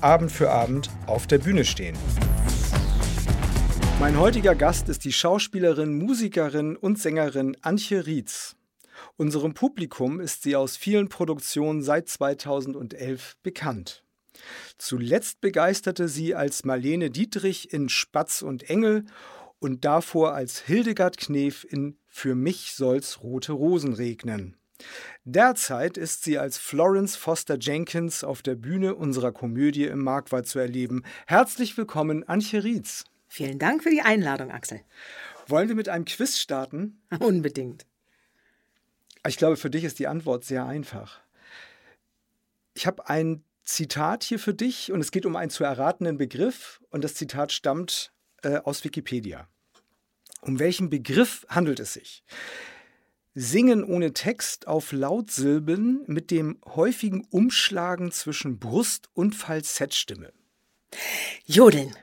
Abend für Abend auf der Bühne stehen. Mein heutiger Gast ist die Schauspielerin, Musikerin und Sängerin Antje Rietz. Unserem Publikum ist sie aus vielen Produktionen seit 2011 bekannt. Zuletzt begeisterte sie als Marlene Dietrich in Spatz und Engel und davor als Hildegard Knef in Für mich soll's rote Rosen regnen. Derzeit ist sie als Florence Foster Jenkins auf der Bühne unserer Komödie im Markwald zu erleben. Herzlich willkommen, Antje Rietz. Vielen Dank für die Einladung, Axel. Wollen wir mit einem Quiz starten? Unbedingt. Ich glaube, für dich ist die Antwort sehr einfach. Ich habe ein Zitat hier für dich und es geht um einen zu erratenen Begriff und das Zitat stammt äh, aus Wikipedia. Um welchen Begriff handelt es sich? Singen ohne Text auf Lautsilben mit dem häufigen Umschlagen zwischen Brust- und Falsettstimme. Jodeln.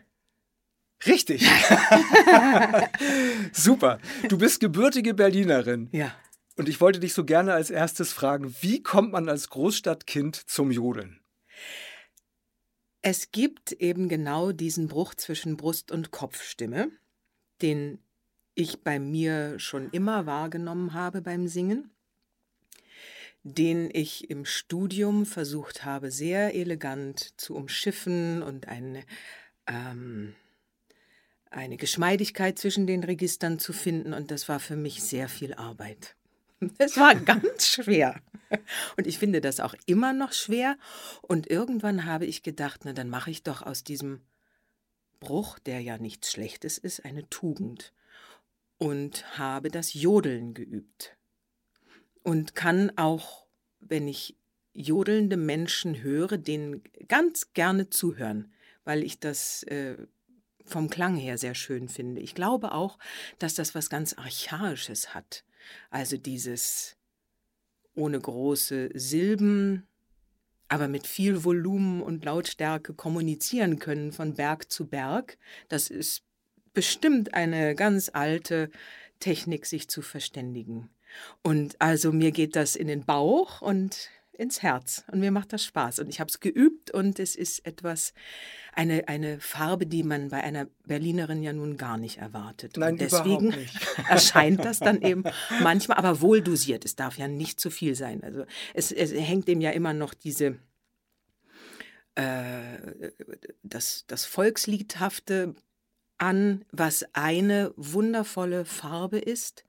Richtig. Super. Du bist gebürtige Berlinerin. Ja. Und ich wollte dich so gerne als erstes fragen, wie kommt man als Großstadtkind zum Jodeln? Es gibt eben genau diesen Bruch zwischen Brust- und Kopfstimme, den ich bei mir schon immer wahrgenommen habe beim Singen, den ich im Studium versucht habe, sehr elegant zu umschiffen und eine, ähm, eine Geschmeidigkeit zwischen den Registern zu finden. Und das war für mich sehr viel Arbeit. Es war ganz schwer. Und ich finde das auch immer noch schwer. Und irgendwann habe ich gedacht, na dann mache ich doch aus diesem Bruch, der ja nichts Schlechtes ist, eine Tugend und habe das Jodeln geübt. Und kann auch, wenn ich jodelnde Menschen höre, denen ganz gerne zuhören, weil ich das äh, vom Klang her sehr schön finde. Ich glaube auch, dass das was ganz Archaisches hat. Also dieses ohne große Silben, aber mit viel Volumen und Lautstärke kommunizieren können von Berg zu Berg. Das ist bestimmt eine ganz alte Technik, sich zu verständigen. Und also mir geht das in den Bauch und ins Herz und mir macht das Spaß und ich habe es geübt und es ist etwas eine eine Farbe, die man bei einer Berlinerin ja nun gar nicht erwartet. Nein, und deswegen nicht. erscheint das dann eben manchmal, aber wohl dosiert. Es darf ja nicht zu viel sein. Also es, es hängt dem ja immer noch diese äh, das, das Volksliedhafte an, was eine wundervolle Farbe ist,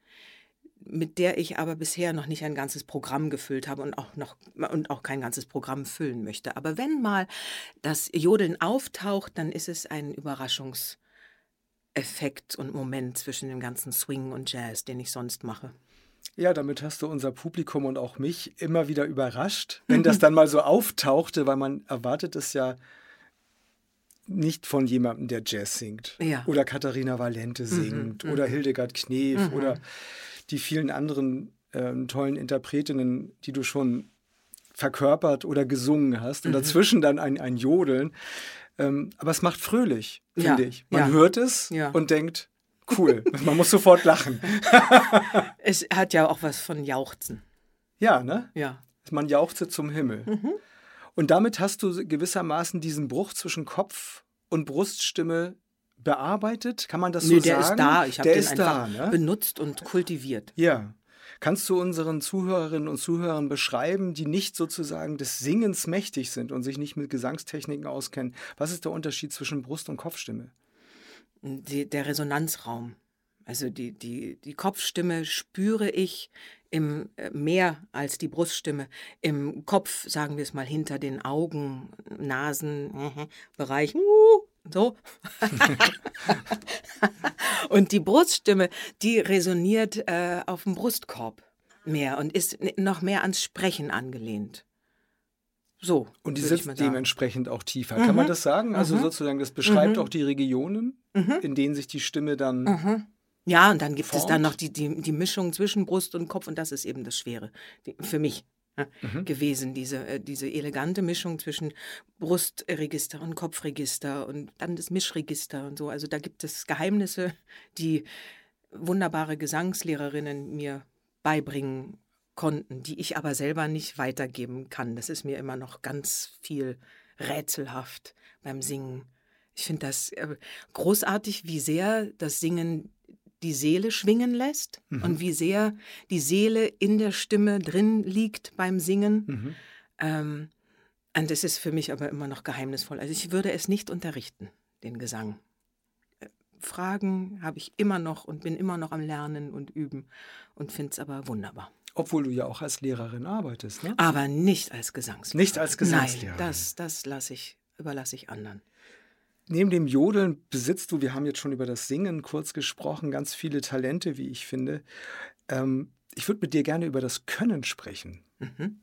mit der ich aber bisher noch nicht ein ganzes Programm gefüllt habe und auch noch und auch kein ganzes Programm füllen möchte. Aber wenn mal das Jodeln auftaucht, dann ist es ein Überraschungseffekt und Moment zwischen dem ganzen Swing und Jazz, den ich sonst mache. Ja, damit hast du unser Publikum und auch mich immer wieder überrascht, wenn das dann mal so auftauchte, weil man erwartet es ja nicht von jemandem, der Jazz singt. Ja. Oder Katharina Valente Mhm, singt. Oder Hildegard Knef. Oder die vielen anderen ähm, tollen Interpretinnen, die du schon verkörpert oder gesungen hast. Mhm. Und dazwischen dann ein, ein Jodeln. Ähm, aber es macht fröhlich, Ja, finde ich. Man ja. hört es Ja. und denkt, cool. Man muss sofort lachen. Es hat ja auch was von Jauchzen. Ja, ne? Ja. Man jauchze zum Himmel. Und damit hast du gewissermaßen diesen Bruch zwischen Kopf und Bruststimme bearbeitet? Kann man das Nee, so der sagen? ist da. Ich habe der den ist einfach da, ne? benutzt und kultiviert. Ja. Kannst du unseren Zuhörerinnen und Zuhörern beschreiben, die nicht sozusagen des Singens mächtig sind und sich nicht mit Gesangstechniken auskennen? Was ist der Unterschied zwischen Brust- und Kopfstimme? Die, der Resonanzraum. Also die, die, die Kopfstimme spüre ich im äh, mehr als die Bruststimme. Im Kopf, sagen wir es mal, hinter den Augen, Nasen, mhm, Bereich, uh, so. und die Bruststimme, die resoniert äh, auf dem Brustkorb mehr und ist noch mehr ans Sprechen angelehnt. So. Und die sitzt dementsprechend auch tiefer. Kann man das sagen? Also Mhm. sozusagen, das beschreibt Mhm. auch die Regionen, Mhm. in denen sich die Stimme dann. Ja, und dann gibt es Formt. dann noch die, die, die Mischung zwischen Brust und Kopf und das ist eben das Schwere die, für mich ja, Mhm. gewesen, diese, äh, diese elegante Mischung zwischen Brustregister und Kopfregister und dann das Mischregister und so. Also da gibt es Geheimnisse, die wunderbare Gesangslehrerinnen mir beibringen konnten, die ich aber selber nicht weitergeben kann. Das ist mir immer noch ganz viel rätselhaft beim Singen. Ich finde das äh, großartig, wie sehr das Singen die Seele schwingen lässt Mhm. und wie sehr die Seele in der Stimme drin liegt beim Singen. Mhm. Ähm, und das ist für mich aber immer noch geheimnisvoll. Also ich würde es nicht unterrichten, den Gesang. Äh, Fragen habe ich immer noch und bin immer noch am Lernen und Üben und finde es aber wunderbar. Obwohl du ja auch als Lehrerin arbeitest, ne? Aber nicht als Gesangslehrer. Nicht als Gesangslehrerin. Nein, das, das lasse ich, überlasse ich anderen. Neben dem Jodeln besitzt du, wir haben jetzt schon über das Singen kurz gesprochen, ganz viele Talente, wie ich finde. Ähm, ich würde mit dir gerne über das Können sprechen. Mhm.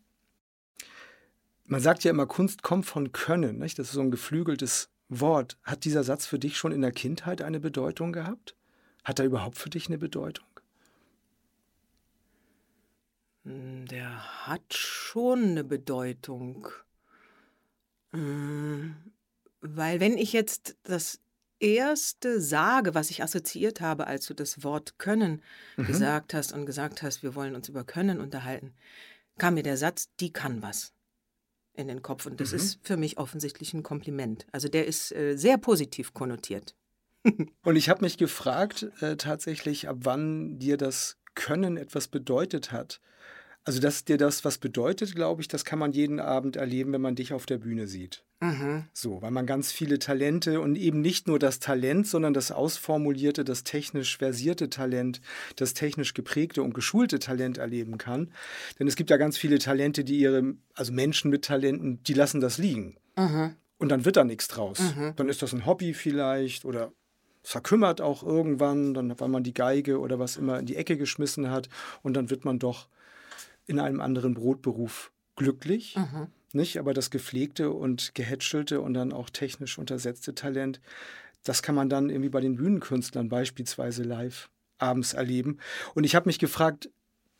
Man sagt ja immer, Kunst kommt von Können. Nicht? Das ist so ein geflügeltes Wort. Hat dieser Satz für dich schon in der Kindheit eine Bedeutung gehabt? Hat er überhaupt für dich eine Bedeutung? Mm, Der hat schon eine Bedeutung. Weil wenn ich jetzt das erste sage, was ich assoziiert habe, als du das Wort können Mhm. gesagt hast und gesagt hast, wir wollen uns über Können unterhalten, kam mir der Satz, die kann was in den Kopf. Und das Mhm. ist für mich offensichtlich ein Kompliment. Also der ist äh, sehr positiv konnotiert. Und ich habe mich gefragt, äh, tatsächlich, ab wann dir das Können etwas bedeutet hat. Also, dass dir das was bedeutet, glaube ich, das kann man jeden Abend erleben, wenn man dich auf der Bühne sieht. Mhm. So, weil man ganz viele Talente und eben nicht nur das Talent, sondern das ausformulierte, das technisch versierte Talent, das technisch geprägte und geschulte Talent erleben kann. Denn es gibt ja ganz viele Talente, die ihre, also Menschen mit Talenten, die lassen das liegen. Mhm. Und dann wird da nichts draus. Mhm. Dann ist das ein Hobby vielleicht oder verkümmert auch irgendwann, dann, weil man die Geige oder was immer in die Ecke geschmissen hat und dann wird man doch in einem anderen Brotberuf glücklich. Mhm. Nicht? Aber das gepflegte und gehätschelte und dann auch technisch untersetzte Talent, das kann man dann irgendwie bei den Bühnenkünstlern beispielsweise live abends erleben. Und ich habe mich gefragt,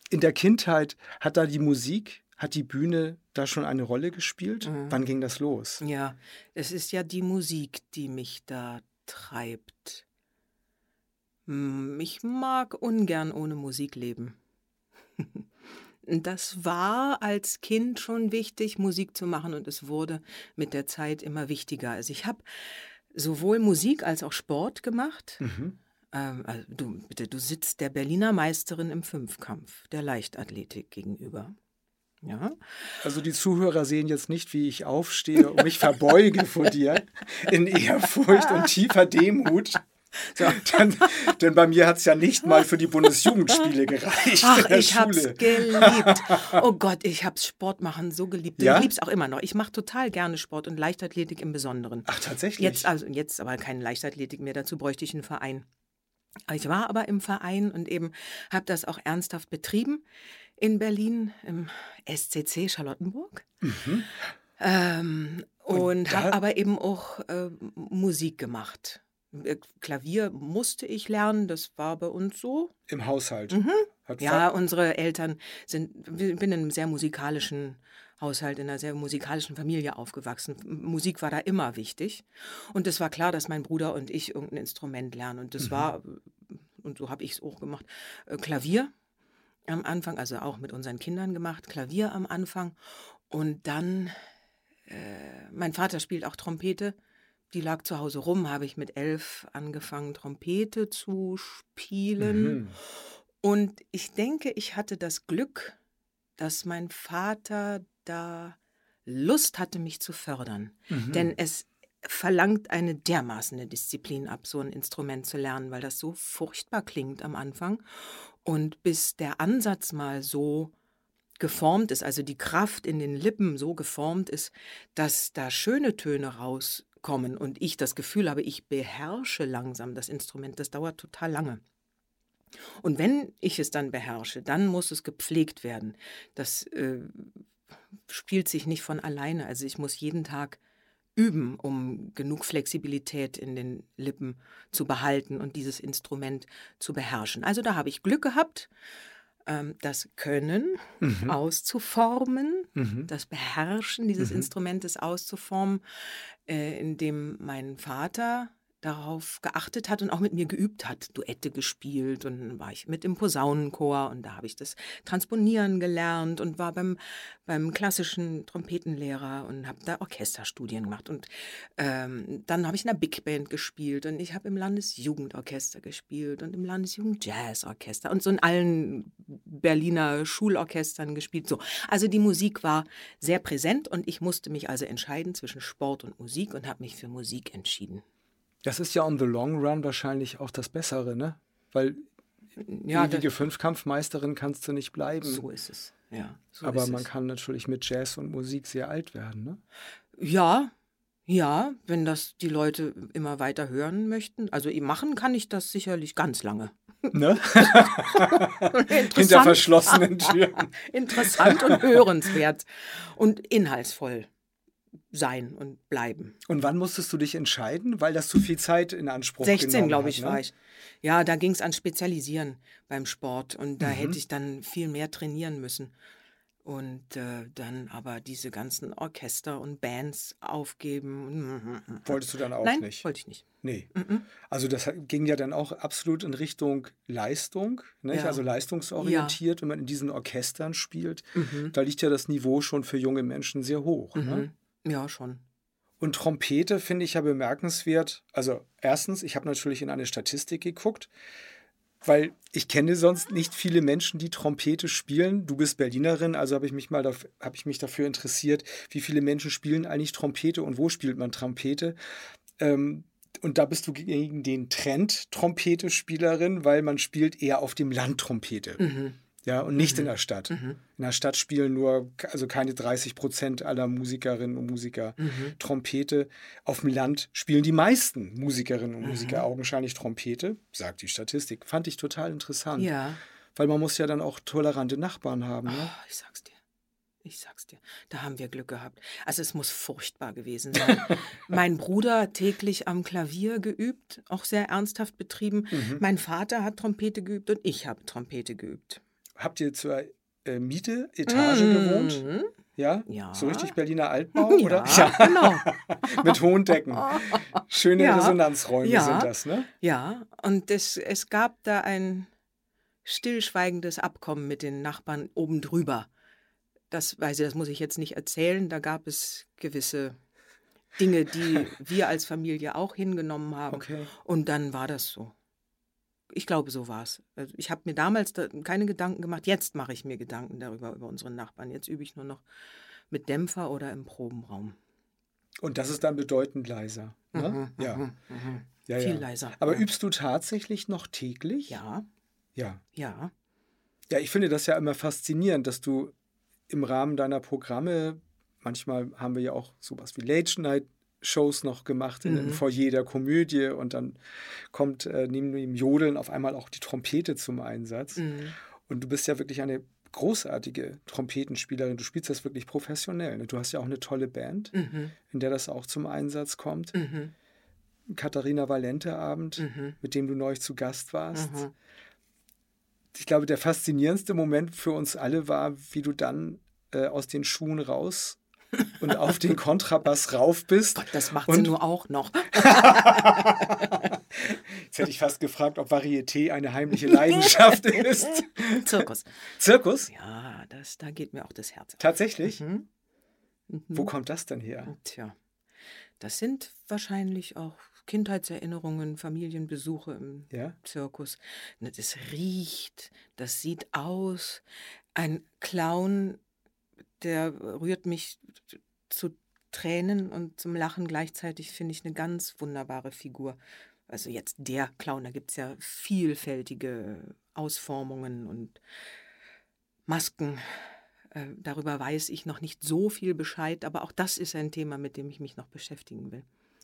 in der Kindheit hat da die Musik, hat die Bühne da schon eine Rolle gespielt? Mhm. Wann ging das los? Ja, es ist ja die Musik, die mich da treibt. Hm, Ich mag ungern ohne Musik leben. Das war als Kind schon wichtig, Musik zu machen und es wurde mit der Zeit immer wichtiger. Also ich habe sowohl Musik als auch Sport gemacht. Mhm. Ähm, also du, bitte, du sitzt der Berliner Meisterin im Fünfkampf, der Leichtathletik gegenüber. Ja. Also die Zuhörer sehen jetzt nicht, wie ich aufstehe und mich verbeuge vor dir in Ehrfurcht und tiefer Demut. So. Denn, denn bei mir hat es ja nicht mal für die Bundesjugendspiele gereicht Ach, ich hab's Schule. geliebt. Oh Gott, ich hab's Sport machen so geliebt. Ja? Ich lieb's auch immer noch. Ich mache total gerne Sport und Leichtathletik im Besonderen. Ach, tatsächlich? Jetzt also jetzt aber keine Leichtathletik mehr. Dazu bräuchte ich einen Verein. Ich war aber im Verein und eben habe das auch ernsthaft betrieben in Berlin im SCC Charlottenburg. Ähm, Und und habe aber eben auch äh, Musik gemacht. Äh, Klavier musste ich lernen, das war bei uns so. Im Haushalt. Mhm. Ja, unsere Eltern sind, ich bin in einem sehr musikalischen Haushalt, in einer sehr musikalischen Familie aufgewachsen. Musik war da immer wichtig. Und es war klar, dass mein Bruder und ich irgendein Instrument lernen. Und das war, und so habe ich es auch gemacht, äh, Klavier am Anfang, also auch mit unseren Kindern gemacht, Klavier am Anfang. Und dann, äh, mein Vater spielt auch Trompete. Die lag zu Hause rum, habe ich mit elf angefangen, Trompete zu spielen. Mhm. Und ich denke, ich hatte das Glück, dass mein Vater da Lust hatte, mich zu fördern. Mhm. Denn es verlangt eine dermaßene Disziplin ab, so ein Instrument zu lernen, weil das so furchtbar klingt am Anfang. Und bis der Ansatz mal so geformt ist, also die Kraft in den Lippen so geformt ist, dass da schöne Töne rauskommen und ich das Gefühl habe, ich beherrsche langsam das Instrument, das dauert total lange. Und wenn ich es dann beherrsche, dann muss es gepflegt werden. Das äh, spielt sich nicht von alleine. Also ich muss jeden Tag üben, um genug Flexibilität in den Lippen zu behalten und dieses Instrument zu beherrschen. Also da habe ich Glück gehabt, ähm, das Können Mhm. auszuformen, Mhm. das Beherrschen dieses Mhm. Instrumentes auszuformen, äh, indem mein Vater darauf geachtet hat und auch mit mir geübt hat, Duette gespielt und war ich mit im Posaunenchor und da habe ich das Transponieren gelernt und war beim, beim klassischen Trompetenlehrer und habe da Orchesterstudien gemacht und ähm, dann habe ich in der Big Band gespielt und ich habe im Landesjugendorchester gespielt und im Landesjugendjazzorchester und so in allen Berliner Schulorchestern gespielt. So, also die Musik war sehr präsent und ich musste mich also entscheiden zwischen Sport und Musik und habe mich für Musik entschieden. Das ist ja on the long run wahrscheinlich auch das Bessere, ne? Weil Ja, ewige Fünfkampfmeisterin kannst du nicht bleiben. so ist es. Ja, so Aber man es. kann natürlich mit Jazz und Musik sehr alt werden, ne? Ja, ja, wenn das die Leute immer weiter hören möchten. Also machen kann ich das sicherlich ganz lange. ne? Hinter verschlossenen Türen. Interessant und hörenswert und inhaltsvoll sein und bleiben. Und wann musstest du dich entscheiden? Weil das zu viel Zeit in Anspruch 16, genommen glaube hat, ich, ne? war ich. Ja, da ging es an Spezialisieren beim Sport und da Mhm. hätte ich dann viel mehr trainieren müssen. Und äh, dann aber diese ganzen Orchester und Bands aufgeben. Wolltest du dann auch Nein, nicht? wollte ich nicht. Nee. Mhm. Also das ging ja dann auch absolut in Richtung Leistung? Ja. also leistungsorientiert, wenn man in diesen Orchestern spielt. Mhm. Da liegt ja das Niveau schon für junge Menschen sehr hoch. Ne? Ja, schon. Und Trompete finde ich ja bemerkenswert. Also erstens, ich habe natürlich in eine Statistik geguckt, weil ich kenne sonst nicht viele Menschen, die Trompete spielen. Du bist Berlinerin, also habe ich mich mal daf- habe ich mich dafür interessiert, wie viele Menschen spielen eigentlich Trompete und wo spielt man Trompete. Ähm, und da bist du gegen den Trend Trompete-Spielerin, weil man spielt eher auf dem Land Trompete. Mhm. Ja, und nicht in der Stadt. Mhm. In der Stadt spielen nur, also keine 30 Prozent aller Musikerinnen und Musiker Mhm. Trompete. Auf dem Land spielen die meisten Musikerinnen und Mhm. Musiker augenscheinlich Trompete, sagt die Statistik. Fand ich total interessant. Ja. Weil man muss ja dann auch tolerante Nachbarn haben. Ne? Oh, ich sag's dir. Ich sag's dir. Da haben wir Glück gehabt. Also es muss furchtbar gewesen sein. mein Bruder täglich am Klavier geübt, auch sehr ernsthaft betrieben. Mhm. Mein Vater hat Trompete geübt und ich habe Trompete geübt. Habt ihr zur äh, Miete, Etage gewohnt? Mhm. Ja? Ja. So richtig Berliner Altbau? Ja, Oder? genau. Mit hohen Decken. Schöne Ja. Resonanzräume Ja. sind das, ne? Ja, und es, es gab da ein stillschweigendes Abkommen mit den Nachbarn oben drüber. Das weiß ich, das muss ich jetzt nicht erzählen. Da gab es gewisse Dinge, die wir als Familie auch hingenommen haben. Okay. Und dann war das so. Ich glaube, so war es. Also ich habe mir damals da keine Gedanken gemacht. Jetzt mache ich mir Gedanken darüber, über unsere Nachbarn. Jetzt übe ich nur noch mit Dämpfer oder im Probenraum. Und das ist dann bedeutend leiser. Ne? Mhm, ja. mhm, mhm. ja, Viel ja. leiser. Aber ja. übst du tatsächlich noch täglich? Ja, Ja. ja. Ja, ich finde das ja immer faszinierend, dass du im Rahmen deiner Programme, manchmal haben wir ja auch sowas wie Late Night Shows noch gemacht in, im Mhm. Foyer der Komödie und dann kommt äh, neben dem Jodeln auf einmal auch die Trompete zum Einsatz. Mhm. Und du bist ja wirklich eine großartige Trompetenspielerin. Du spielst das wirklich professionell. Ne? Du hast ja auch eine tolle Band, Mhm. in der das auch zum Einsatz kommt. Mhm. Katharina Valente Abend, Mhm. mit dem du neulich zu Gast warst. Mhm. ich glaube, der faszinierendste Moment für uns alle war, wie du dann äh, aus den Schuhen raus und auf den Kontrabass rauf bist. Gott, das macht sie Und- nur auch noch. Jetzt hätte ich fast gefragt, ob Varieté eine heimliche Leidenschaft ist. Zirkus. Zirkus? Ja, das, da geht mir auch das Herz. Tatsächlich? Mhm. Mhm. Wo kommt das denn her? Tja, das sind wahrscheinlich auch Kindheitserinnerungen, Familienbesuche im Ja? Zirkus. Ne, Das riecht, das sieht aus. Ein Clown, der rührt mich zu Tränen und zum Lachen gleichzeitig, finde ich eine ganz wunderbare Figur. Also jetzt der Clown, da gibt es ja vielfältige Ausformungen und Masken. Äh, darüber weiß ich noch nicht so viel Bescheid, aber auch das ist ein Thema, mit dem ich mich noch beschäftigen will.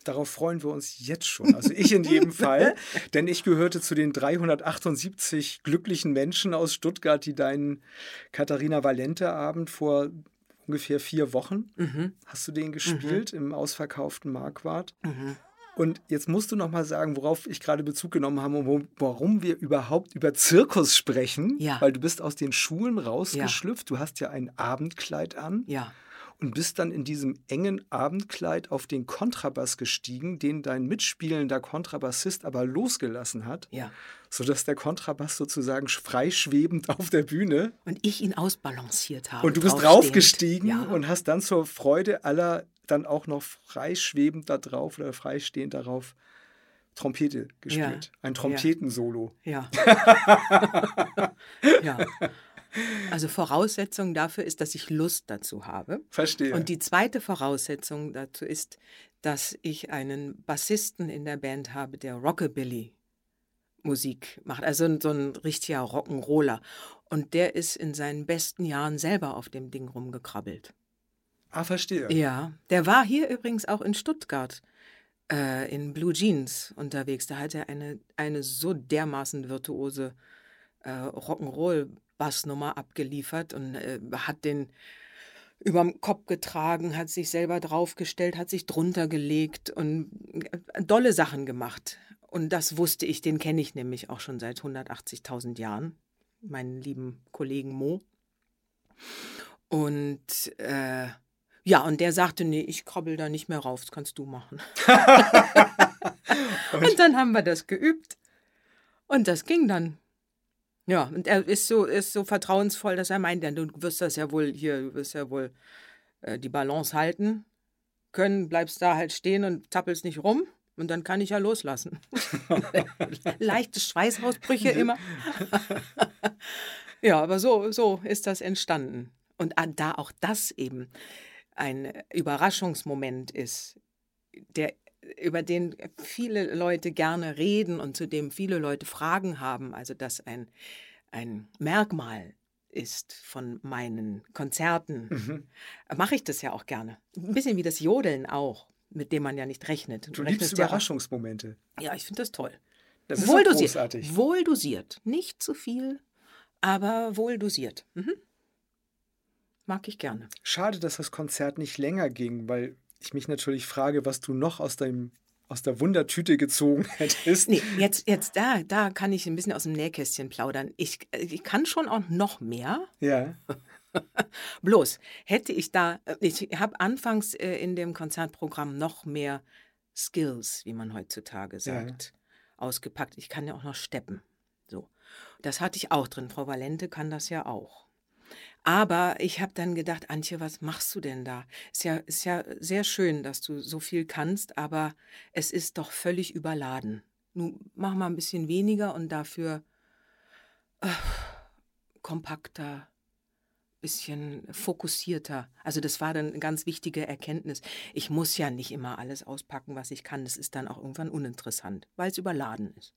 Darauf freuen wir uns jetzt schon. Also ich in jedem Fall, denn ich gehörte zu den 378 glücklichen Menschen aus Stuttgart, die deinen Katharina Valente Abend vor ungefähr vier Wochen Mhm. hast du den gespielt im ausverkauften Marquardt. Mhm. Und jetzt musst du noch mal sagen, worauf ich gerade Bezug genommen habe und wo, warum wir überhaupt über Zirkus sprechen. Ja. Weil du bist aus den Schulen rausgeschlüpft. Du hast ja ein Abendkleid an Ja. Und bist dann in diesem engen Abendkleid auf den Kontrabass gestiegen, den dein mitspielender Kontrabassist aber losgelassen hat, Ja. sodass der Kontrabass sozusagen freischwebend auf der Bühne Und ich ihn ausbalanciert habe. und du bist draufgestiegen Ja. und hast dann zur Freude aller dann auch noch freischwebend da drauf oder freistehend darauf Trompete gespielt. Ein Trompetensolo. Ja. ja. Also Voraussetzung dafür ist, dass ich Lust dazu habe. Verstehe. Und die zweite Voraussetzung dazu ist, dass ich einen Bassisten in der Band habe, der Rockabilly Musik macht, also so ein richtiger Rock'n'Roller. Und der ist in seinen besten Jahren selber auf dem Ding rumgekrabbelt. ah, verstehe. Ja, der war hier übrigens auch in Stuttgart äh, in Blue Jeans unterwegs. Da hat er eine, eine so dermaßen virtuose äh, Rock'n'Roll-Bassnummer abgeliefert und äh, hat den überm Kopf getragen, hat sich selber draufgestellt, hat sich drunter gelegt und äh, dolle Sachen gemacht. Und das wusste ich, den kenne ich nämlich auch schon seit 180.000 Jahren, meinen lieben Kollegen Mo. Und äh, ja, und der sagte, nee, ich krabbel da nicht mehr rauf, das kannst du machen. und dann haben wir das geübt. Und das ging dann. Ja, und er ist so, ist so vertrauensvoll, dass er meint, du wirst das ja wohl hier, du wirst ja wohl äh, die Balance halten können, bleibst da halt stehen und zappelst nicht rum. Und dann kann ich ja loslassen. Leichte Schweißausbrüche immer. ja, aber so, so ist das entstanden. Und da auch das eben ein Überraschungsmoment ist, der, über den viele Leute gerne reden und zu dem viele Leute Fragen haben, also dass ein, ein Merkmal ist von meinen Konzerten, Mhm. mache ich das ja auch gerne. Ein bisschen wie das Jodeln auch, mit dem man ja nicht rechnet. Du rechnest liebst ja Überraschungsmomente. Ja, ich finde das toll. Das ist wohl dosiert. großartig. Wohl dosiert. Nicht zu viel, aber wohl dosiert. Mhm. Mag ich gerne. Schade, dass das Konzert nicht länger ging, weil ich mich natürlich frage, was du noch aus, deinem, aus der Wundertüte gezogen hättest. Nee, jetzt, jetzt da, da kann ich ein bisschen aus dem Nähkästchen plaudern. Ich, äh, ich kann schon auch noch mehr. Ja. Bloß hätte ich da, äh, ich habe anfangs äh, in dem Konzertprogramm noch mehr Skills, wie man heutzutage sagt, ausgepackt. Ich kann ja auch noch steppen. So. Das hatte ich auch drin. Frau Valente kann das ja auch. Aber ich habe dann gedacht, Antje, was machst du denn da? Ist ja, ist ja sehr schön, dass du so viel kannst, aber es ist doch völlig überladen. Nun mach mal ein bisschen weniger und dafür äh, kompakter, bisschen fokussierter. Also das war dann eine ganz wichtige Erkenntnis. Ich muss ja nicht immer alles auspacken, was ich kann. Das ist dann auch irgendwann uninteressant, weil es überladen ist.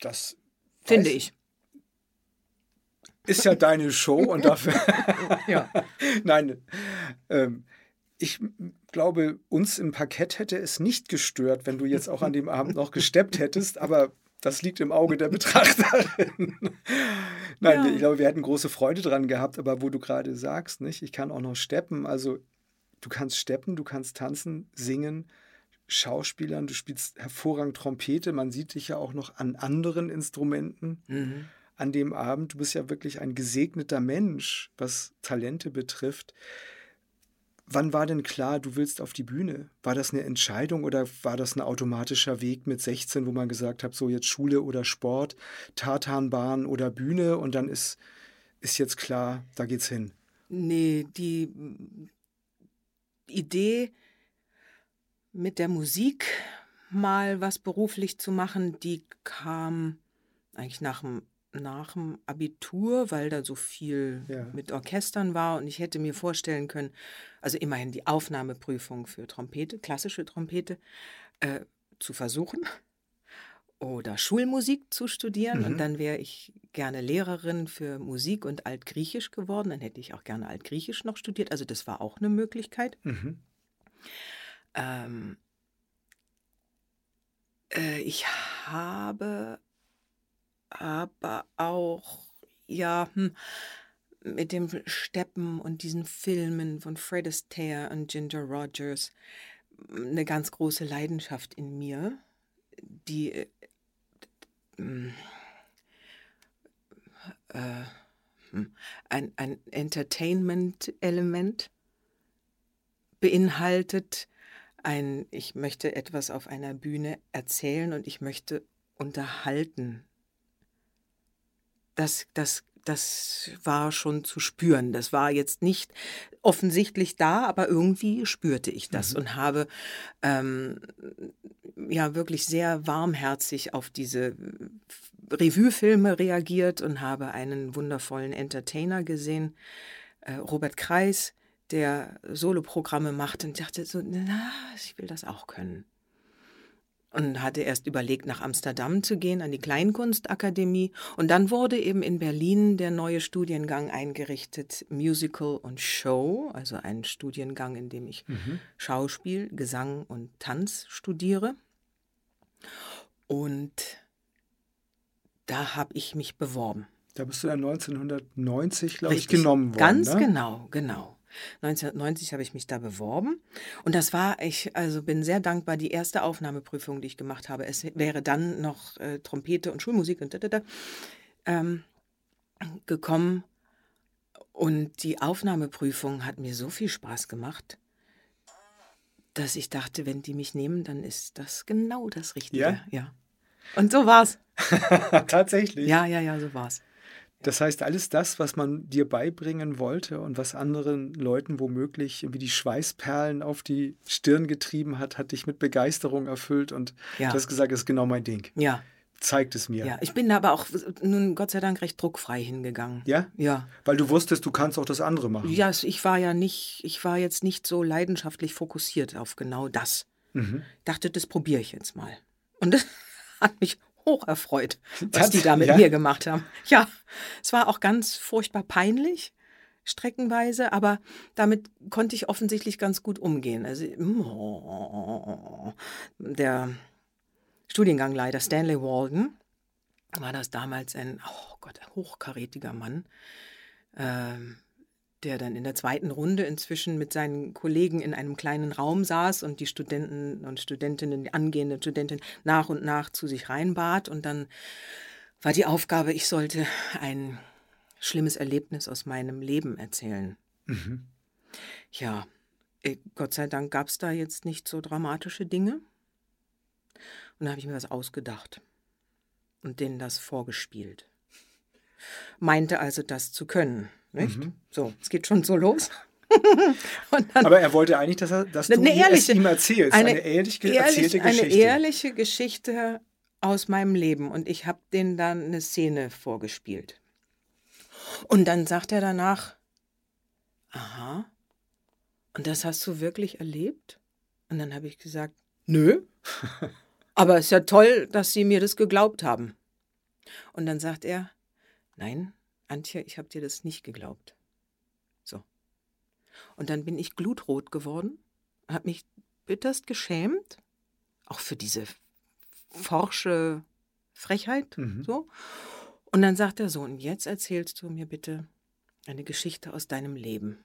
Das Finde weiß- ich. Ist ja deine Show und dafür. Ja. Nein, ähm, ich glaube, uns im Parkett hätte es nicht gestört, wenn du jetzt auch an dem Abend noch gesteppt hättest, aber das liegt im Auge der Betrachterin. Nein, Ja. ich glaube, wir hätten große Freude dran gehabt, aber wo du gerade sagst, nicht, ich kann auch noch steppen, also du kannst steppen, du kannst tanzen, singen, Schauspielern, du spielst hervorragend Trompete, man sieht dich ja auch noch an anderen Instrumenten Mhm. An dem Abend. Du bist ja wirklich ein gesegneter Mensch, was Talente betrifft. Wann war denn klar, du willst auf die Bühne? War das eine Entscheidung oder war das ein automatischer Weg mit 16, wo man gesagt hat, so jetzt Schule oder Sport, Tartanbahn oder Bühne und dann ist, ist jetzt klar, da geht's hin. Nee, die Idee, mit der Musik mal was beruflich zu machen, die kam eigentlich nach dem, nach dem Abitur, weil da so viel Ja. mit Orchestern war und ich hätte mir vorstellen können, also immerhin die Aufnahmeprüfung für Trompete, klassische Trompete, äh, zu versuchen oder Schulmusik zu studieren Mhm. und dann wäre ich gerne Lehrerin für Musik und Altgriechisch geworden. Dann hätte ich auch gerne Altgriechisch noch studiert. Also das war auch eine Möglichkeit. Mhm. Ähm, äh, ich habe aber auch, ja, hm, mit dem Steppen und diesen Filmen von Fred Astaire und Ginger Rogers eine ganz große Leidenschaft in mir, die äh, äh, hm, ein, ein Entertainment-Element beinhaltet, ein, ich möchte etwas auf einer Bühne erzählen und ich möchte unterhalten. Das, das, das war schon zu spüren. Das war jetzt nicht offensichtlich da, aber irgendwie spürte ich das mhm. und habe ähm, ja wirklich sehr warmherzig auf diese Revue-Filme reagiert und habe einen wundervollen Entertainer gesehen, äh, Robert Kreis, der Soloprogramme macht und dachte so, na, ich will das auch können. Und hatte erst überlegt, nach Amsterdam zu gehen, an die Kleinkunstakademie. Und dann wurde eben in Berlin der neue Studiengang eingerichtet, Musical und Show, also ein Studiengang, in dem ich mhm. Schauspiel, Gesang und Tanz studiere. Und da habe ich mich beworben. Da bist du dann 1990, glaube ich, genommen worden. Ganz ne? genau, genau. 1990 habe ich mich da beworben und das war, ich also bin sehr dankbar, die erste Aufnahmeprüfung, die ich gemacht habe. Es wäre dann noch äh, Trompete und Schulmusik und da, da, da, ähm, gekommen und die Aufnahmeprüfung hat mir so viel Spaß gemacht, dass ich dachte, wenn die mich nehmen, dann ist das genau das Richtige. Ja. ja. Und so war's. Tatsächlich. Ja, ja, ja, so war's. Das heißt, alles das, was man dir beibringen wollte und was anderen Leuten womöglich irgendwie die Schweißperlen auf die Stirn getrieben hat, hat dich mit Begeisterung erfüllt und ja. du hast gesagt, das ist genau mein Ding. Ja. Zeigt es mir. Ja, ich bin da aber auch nun Gott sei Dank recht druckfrei hingegangen. Ja? Ja. Weil du wusstest, du kannst auch das andere machen. Ja, ich war ja nicht, ich war jetzt nicht so leidenschaftlich fokussiert auf genau das. Mhm. Dachte, das probiere ich jetzt mal. Und das hat mich hoch erfreut, was die da mit ja. mir gemacht haben. Ja, es war auch ganz furchtbar peinlich, streckenweise, aber damit konnte ich offensichtlich ganz gut umgehen. Also, der Studiengangleiter Stanley Walden war das damals ein, oh Gott, ein hochkarätiger Mann. Ähm, der dann in der zweiten Runde inzwischen mit seinen Kollegen in einem kleinen Raum saß und die Studenten und Studentinnen, die angehenden Studentinnen nach und nach zu sich reinbat. Und dann war die Aufgabe, ich sollte ein schlimmes Erlebnis aus meinem Leben erzählen. Mhm. Ja, äh, Gott sei Dank gab es da jetzt nicht so dramatische Dinge. Und da habe ich mir was ausgedacht und denen das vorgespielt. Meinte also, das zu können. Nicht? Mhm. So, es geht schon so los. Dann, Aber er wollte eigentlich, dass, er, dass du eine ehrliche, ihm erzählst. Eine, eine ehrlich erzählte Geschichte. Eine ehrliche Geschichte aus meinem Leben. Und ich habe denen dann eine Szene vorgespielt. Und dann sagt er danach, aha, und das hast du wirklich erlebt? Und dann habe ich gesagt, nö. Aber es ist ja toll, dass Sie mir das geglaubt haben. Und dann sagt er, nein, Antje, ich habe dir das nicht geglaubt. So. Und dann bin ich glutrot geworden, habe mich bitterst geschämt, auch für diese forsche Frechheit. Mhm. So. Und dann sagt der Sohn, jetzt erzählst du mir bitte eine Geschichte aus deinem Leben.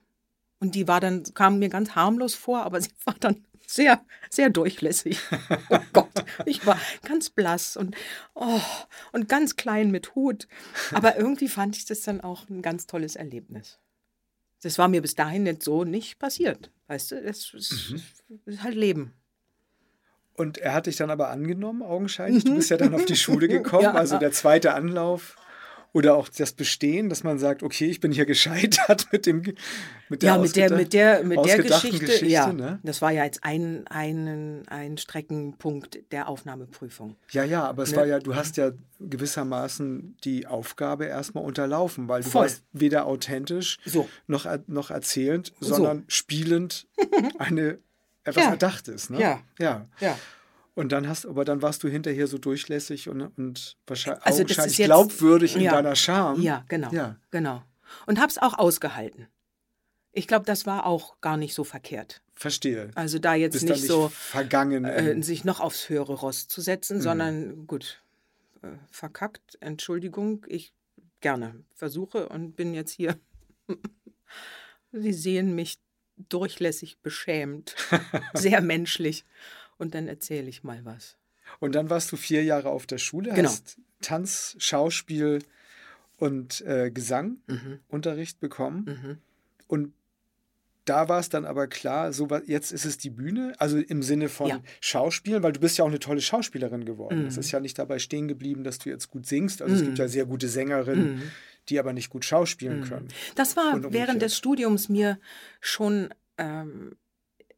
Und die war dann, kam mir ganz harmlos vor, aber sie war dann sehr, sehr durchlässig. Oh Gott, ich war ganz blass und, oh, und ganz klein mit Hut. Aber irgendwie fand ich das dann auch ein ganz tolles Erlebnis. Das war mir bis dahin nicht so nicht passiert. Weißt du, das ist, mhm. ist halt Leben. Und er hat dich dann aber angenommen, augenscheinlich. Du bist ja dann auf die Schule gekommen, ja. also der zweite Anlauf oder auch das Bestehen, dass man sagt, okay, ich bin hier gescheitert mit dem mit der ja mit der mit der mit der Geschichte, Geschichte ja ne? das war ja jetzt ein, ein ein Streckenpunkt der Aufnahmeprüfung ja ja aber es ne? war ja du hast ja gewissermaßen die Aufgabe erstmal unterlaufen weil du Voll. warst weder authentisch so. noch noch erzählend sondern so. spielend eine etwas ja. Erdachtes ne ja ja ja und dann hast, aber dann warst du hinterher so durchlässig und, und wahrscheinlich, also wahrscheinlich jetzt, glaubwürdig in ja, deiner Charme. Ja, genau. Ja. genau. Und hab's auch ausgehalten. Ich glaube, das war auch gar nicht so verkehrt. Verstehe. Also da jetzt Bist nicht, nicht, so vergangen, äh, sich noch aufs höhere Ross zu setzen, mhm. sondern gut, äh, verkackt, Entschuldigung, ich gerne versuche und bin jetzt hier. Sie sehen mich durchlässig beschämt, sehr menschlich. Und dann erzähle ich mal was. Und dann warst du vier Jahre auf der Schule, Genau. hast Tanz, Schauspiel und äh, Gesangunterricht bekommen. Mhm. Und da war es dann aber klar, so wa- jetzt ist es die Bühne, also im Sinne von Ja. Schauspielen, weil du bist ja auch eine tolle Schauspielerin geworden. Mhm. Es ist ja nicht dabei stehen geblieben, dass du jetzt gut singst. Also es Mhm. gibt ja sehr gute Sängerinnen, Mhm. die aber nicht gut schauspielen können. Das war während des Studiums mir schon ähm,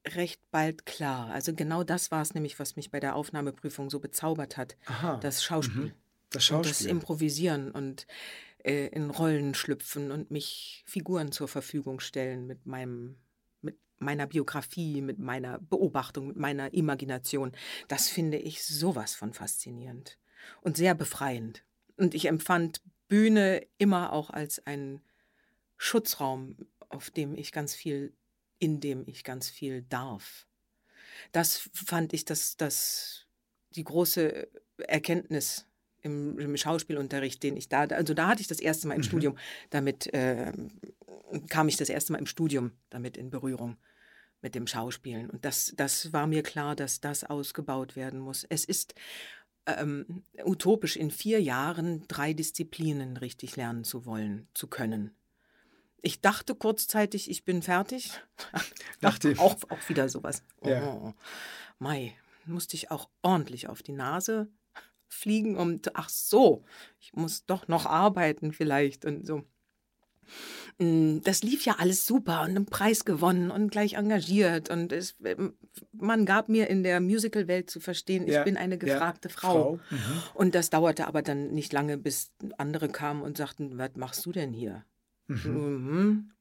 recht bald klar. Also genau das war es nämlich, was mich bei der Aufnahmeprüfung so bezaubert hat. Aha. Das Schauspiel. Mhm. Das Und das Schauspiel. Improvisieren und äh, in Rollen schlüpfen und mich Figuren zur Verfügung stellen mit meinem mit meiner Biografie, mit meiner Beobachtung, mit meiner Imagination. Das finde ich sowas von faszinierend und sehr befreiend. Und ich empfand Bühne immer auch als einen Schutzraum, auf dem ich ganz viel, in dem ich ganz viel darf. Das fand ich das, das die große Erkenntnis im, im Schauspielunterricht, den ich da, also da hatte ich das erste Mal im Mhm. Studium damit, äh, kam ich das erste Mal im Studium damit in Berührung mit dem Schauspielen. Und das, das war mir klar, dass das ausgebaut werden muss. Es ist ähm, utopisch, in vier Jahren drei Disziplinen richtig lernen zu wollen, zu können. Ich dachte kurzzeitig, ich bin fertig. Nachdem- auch, auch wieder sowas. Ja. Oh, Mai, musste ich auch ordentlich auf die Nase fliegen und ach so, ich muss doch noch arbeiten vielleicht und so. Mm, Das lief ja alles super und einen Preis gewonnen und gleich engagiert und es, ähm, man gab mir in der Musicalwelt zu verstehen, ich Ja, bin eine ja, gefragte Frau. Mhm. Und das dauerte aber dann nicht lange, bis andere kamen und sagten, was machst du denn hier? Mhm.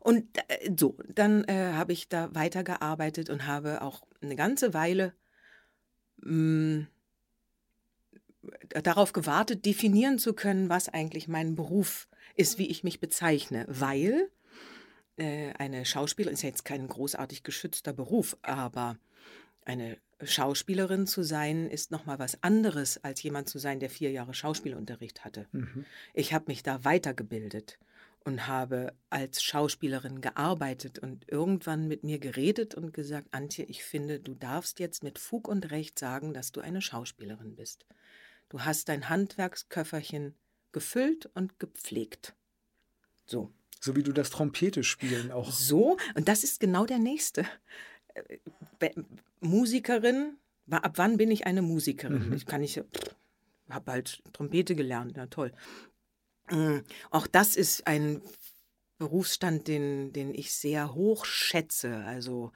Und äh, so, dann äh, habe ich da weitergearbeitet und habe auch eine ganze Weile mh, darauf gewartet, definieren zu können, was eigentlich mein Beruf ist, wie ich mich bezeichne, weil äh, eine Schauspielerin ist ja jetzt kein großartig geschützter Beruf, aber eine Schauspielerin zu sein, ist nochmal was anderes, als jemand zu sein, der vier Jahre Schauspielunterricht hatte. Mhm. Ich habe mich da weitergebildet und habe als Schauspielerin gearbeitet und irgendwann mit mir geredet und gesagt, Antje, ich finde, du darfst jetzt mit Fug und Recht sagen, dass du eine Schauspielerin bist. Du hast dein Handwerksköfferchen gefüllt und gepflegt. So. So wie du das Trompete spielen auch. So, und das ist genau der nächste. Musikerin, ab wann bin ich eine Musikerin? Mhm. Ich kann nicht, habe halt Trompete gelernt, ja toll. Mm, Auch das ist ein Berufsstand, den, den ich sehr hoch schätze. Also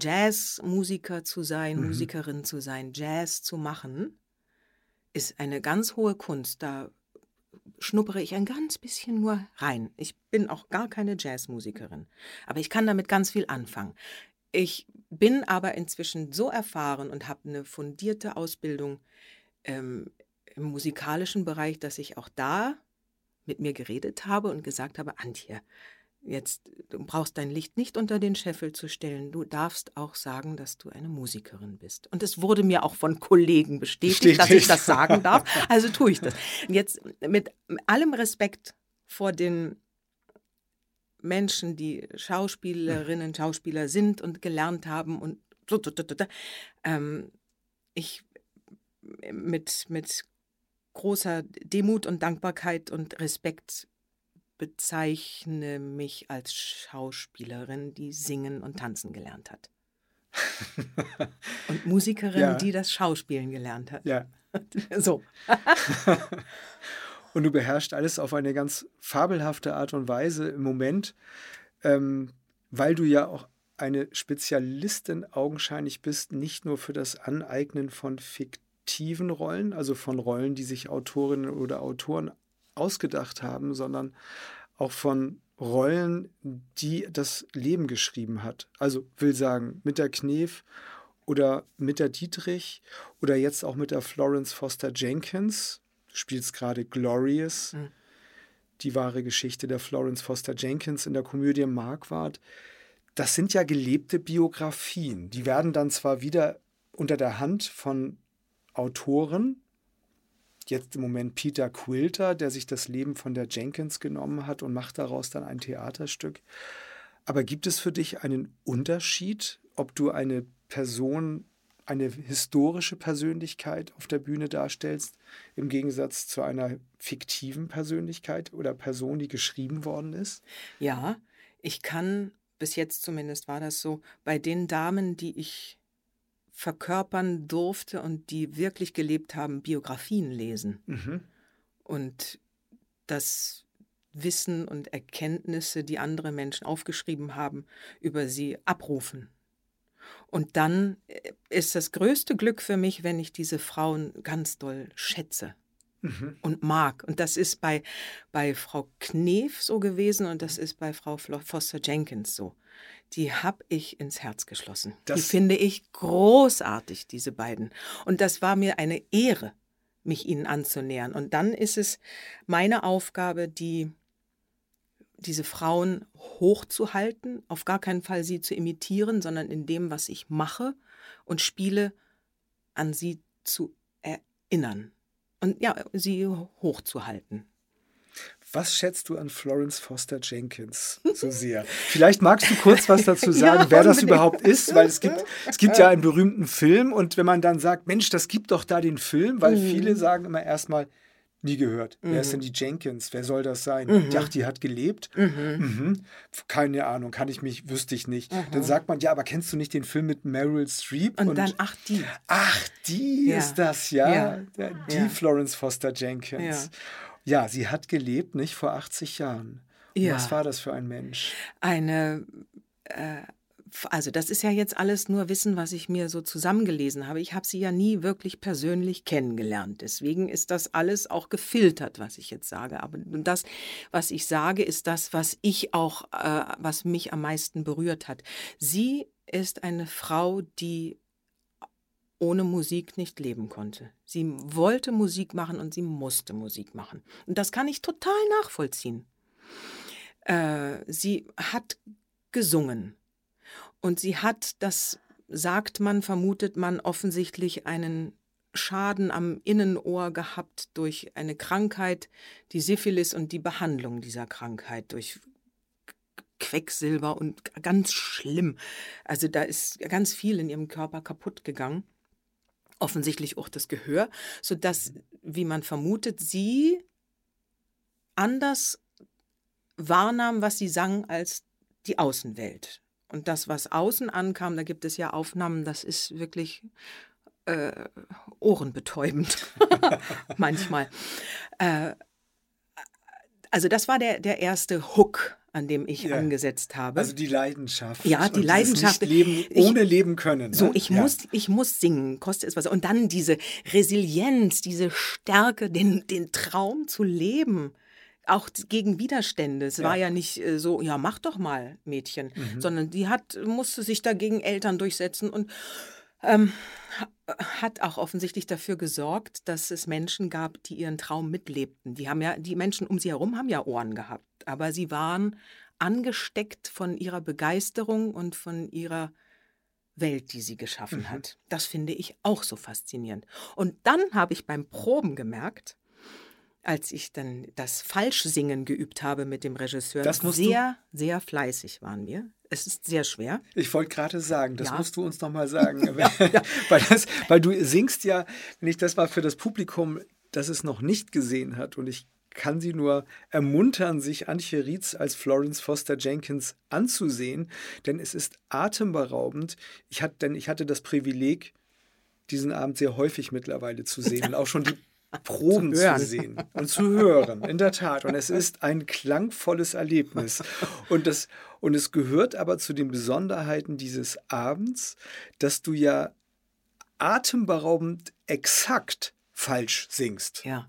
Jazzmusiker zu sein, Mhm. Musikerin zu sein, Jazz zu machen, ist eine ganz hohe Kunst. Da schnuppere ich ein ganz bisschen nur rein. Ich bin auch gar keine Jazzmusikerin, aber ich kann damit ganz viel anfangen. Ich bin aber inzwischen so erfahren und habe eine fundierte Ausbildung ähm, im musikalischen Bereich, dass ich auch da mit mir geredet habe und gesagt habe, Antje, jetzt du brauchst dein Licht nicht unter den Scheffel zu stellen. Du darfst auch sagen, dass du eine Musikerin bist. Und es wurde mir auch von Kollegen bestätigt, dass ich das sagen darf. Also tue ich das. Jetzt mit allem Respekt vor den Menschen, die Schauspielerinnen, Schauspieler sind und gelernt haben und so, so, so, so, so, ähm, ich mit, mit großer Demut und Dankbarkeit und Respekt bezeichne mich als Schauspielerin, die singen und tanzen gelernt hat. Und Musikerin, Ja. die das Schauspielen gelernt hat. Ja. So. Und du beherrschst alles auf eine ganz fabelhafte Art und Weise im Moment, ähm, weil du ja auch eine Spezialistin augenscheinlich bist, nicht nur für das Aneignen von fiktiven Rollen, also von Rollen, die sich Autorinnen oder Autoren ausgedacht haben, sondern auch von Rollen, die das Leben geschrieben hat. Also will sagen, mit der Knef oder mit der Dietrich oder jetzt auch mit der Florence Foster Jenkins. Du spielst gerade Glorious, Mhm. die wahre Geschichte der Florence Foster Jenkins in der Komödie Marquardt. Das sind ja gelebte Biografien. Die werden dann zwar wieder unter der Hand von Autoren, jetzt im Moment Peter Quilter, der sich das Leben von der Jenkins genommen hat und macht daraus dann ein Theaterstück. Aber gibt es für dich einen Unterschied, ob du eine Person, eine historische Persönlichkeit auf der Bühne darstellst, im Gegensatz zu einer fiktiven Persönlichkeit oder Person, die geschrieben worden ist? Ja, ich kann, bis jetzt zumindest war das so, bei den Damen, die ich verkörpern durfte und die wirklich gelebt haben, Biografien lesen. Mhm. Und das Wissen und Erkenntnisse, die andere Menschen aufgeschrieben haben, über sie abrufen. Und dann äh, ist das größte Glück für mich, wenn ich diese Frauen ganz doll schätze mhm. und mag. Und das ist bei, bei Frau Knef so gewesen und das ist bei Frau Foster Jenkins so die habe ich ins Herz geschlossen. Das die finde ich großartig, diese beiden. Und das war mir eine Ehre, mich ihnen anzunähern. Und dann ist es meine Aufgabe, die, diese Frauen hochzuhalten, auf gar keinen Fall sie zu imitieren, sondern in dem, was ich mache und spiele, an sie zu erinnern. Und ja, sie hochzuhalten. Was schätzt du an Florence Foster Jenkins so sehr? Vielleicht magst du kurz was dazu sagen, ja, wer das überhaupt ist, weil es gibt, es gibt ja einen berühmten Film und wenn man dann sagt, Mensch, das gibt doch da den Film, weil mhm. viele sagen immer erstmal, nie gehört. Mhm. Wer ist denn die Jenkins? Wer soll das sein? Mhm. Ach, die hat gelebt? Mhm. mhm. Keine Ahnung, kann ich mich, wüsste ich nicht. Mhm. Dann sagt man, ja, aber kennst du nicht den Film mit Meryl Streep? Und, und dann, ach, die. Ach, die ja. ist das, ja. ja. Die ja. Florence Foster Jenkins. Ja. Sie hat gelebt, nicht vor 80 Jahren. Ja. Was war das für ein Mensch? Eine, äh, also das ist ja jetzt alles nur Wissen, was ich mir so zusammengelesen habe. Ich habe sie ja nie wirklich persönlich kennengelernt. Deswegen ist das alles auch gefiltert, was ich jetzt sage. Aber das, was ich sage, ist das, was ich auch, äh, was mich am meisten berührt hat. Sie ist eine Frau, die ohne Musik nicht leben konnte. Sie wollte Musik machen und sie musste Musik machen. Und das kann ich total nachvollziehen. Äh, sie hat gesungen und sie hat, das sagt man, vermutet man offensichtlich einen Schaden am Innenohr gehabt durch eine Krankheit, die Syphilis und die Behandlung dieser Krankheit durch Quecksilber und ganz schlimm. Also da ist ganz viel in ihrem Körper kaputt gegangen offensichtlich auch das Gehör, sodass, wie man vermutet, sie anders wahrnahm, was sie sang, als die Außenwelt. Und das, was außen ankam, da gibt es ja Aufnahmen, das ist wirklich äh, ohrenbetäubend manchmal. Äh, also das war der, der erste Hook an dem ich ja. angesetzt habe. Also die Leidenschaft. Ja, die Leidenschaft. Leben, ohne ich, leben können. Ne? So, ich, ja. muss, ich muss singen, koste es was. Und dann diese Resilienz, diese Stärke, den, den Traum zu leben. Auch gegen Widerstände. Es ja. war ja nicht äh, so, ja, mach doch mal, Mädchen, mhm. sondern die hat, musste sich dagegen Eltern durchsetzen und ähm, hat auch offensichtlich dafür gesorgt, dass es Menschen gab, die ihren Traum mitlebten. Die haben ja, die Menschen um sie herum haben ja Ohren gehabt aber sie waren angesteckt von ihrer Begeisterung und von ihrer Welt, die sie geschaffen mhm. hat. Das finde ich auch so faszinierend. Und dann habe ich beim Proben gemerkt, als ich dann das Falschsingen geübt habe mit dem Regisseur, das sehr, sehr fleißig waren wir. Es ist sehr schwer. Ich wollte gerade sagen, das ja. musst du uns nochmal sagen. ja, ja. weil, das, weil du singst ja, wenn ich das mal für das Publikum, das es noch nicht gesehen hat, und ich kann sie nur ermuntern, sich Antje Rietz als Florence Foster Jenkins anzusehen, denn es ist atemberaubend. Ich hatte, denn ich hatte das Privileg, diesen Abend sehr häufig mittlerweile zu sehen und auch schon die Proben zu, zu, sehen und zu hören, in der Tat. Und es ist ein klangvolles Erlebnis. Und, das, und es gehört aber zu den Besonderheiten dieses Abends, dass du ja atemberaubend exakt falsch singst. Ja.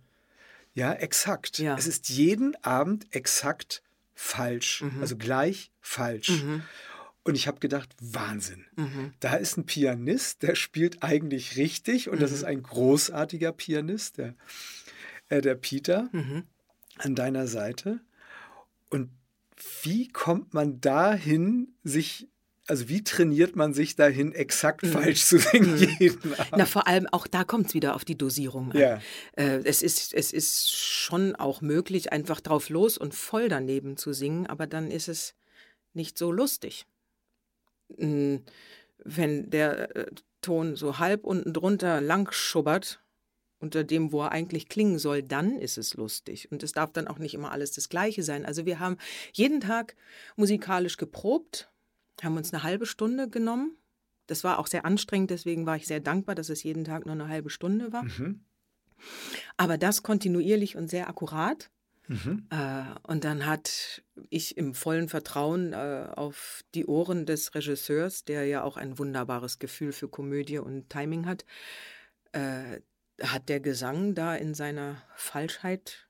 Ja, exakt. Ja. Es ist jeden Abend exakt falsch, mhm. also gleich falsch. Mhm. Und ich habe gedacht, Wahnsinn. Mhm. Da ist ein Pianist, der spielt eigentlich richtig und das ist mhm. ein großartiger Pianist, der, äh, der Peter mhm. an deiner Seite. Und wie kommt man dahin, sich also wie trainiert man sich dahin, exakt mhm. falsch zu singen mhm. jeden Abend? Na, vor allem auch da kommt es wieder auf die Dosierung an. Ja. Äh, es, ist, es ist schon auch möglich, einfach drauf los und voll daneben zu singen, aber dann ist es nicht so lustig. Hm, wenn der äh, Ton so halb unten drunter lang schubbert, unter dem, wo er eigentlich klingen soll, dann ist es lustig. Und es darf dann auch nicht immer alles das Gleiche sein. Also wir haben jeden Tag musikalisch geprobt, haben uns eine halbe Stunde genommen. Das war auch sehr anstrengend, deswegen war ich sehr dankbar, dass es jeden Tag nur eine halbe Stunde war. Mhm. Aber das kontinuierlich und sehr akkurat. Mhm. Äh, und dann hat ich im vollen Vertrauen äh, auf die Ohren des Regisseurs, der ja auch ein wunderbares Gefühl für Komödie und Timing hat, äh, hat der Gesang da in seiner Falschheit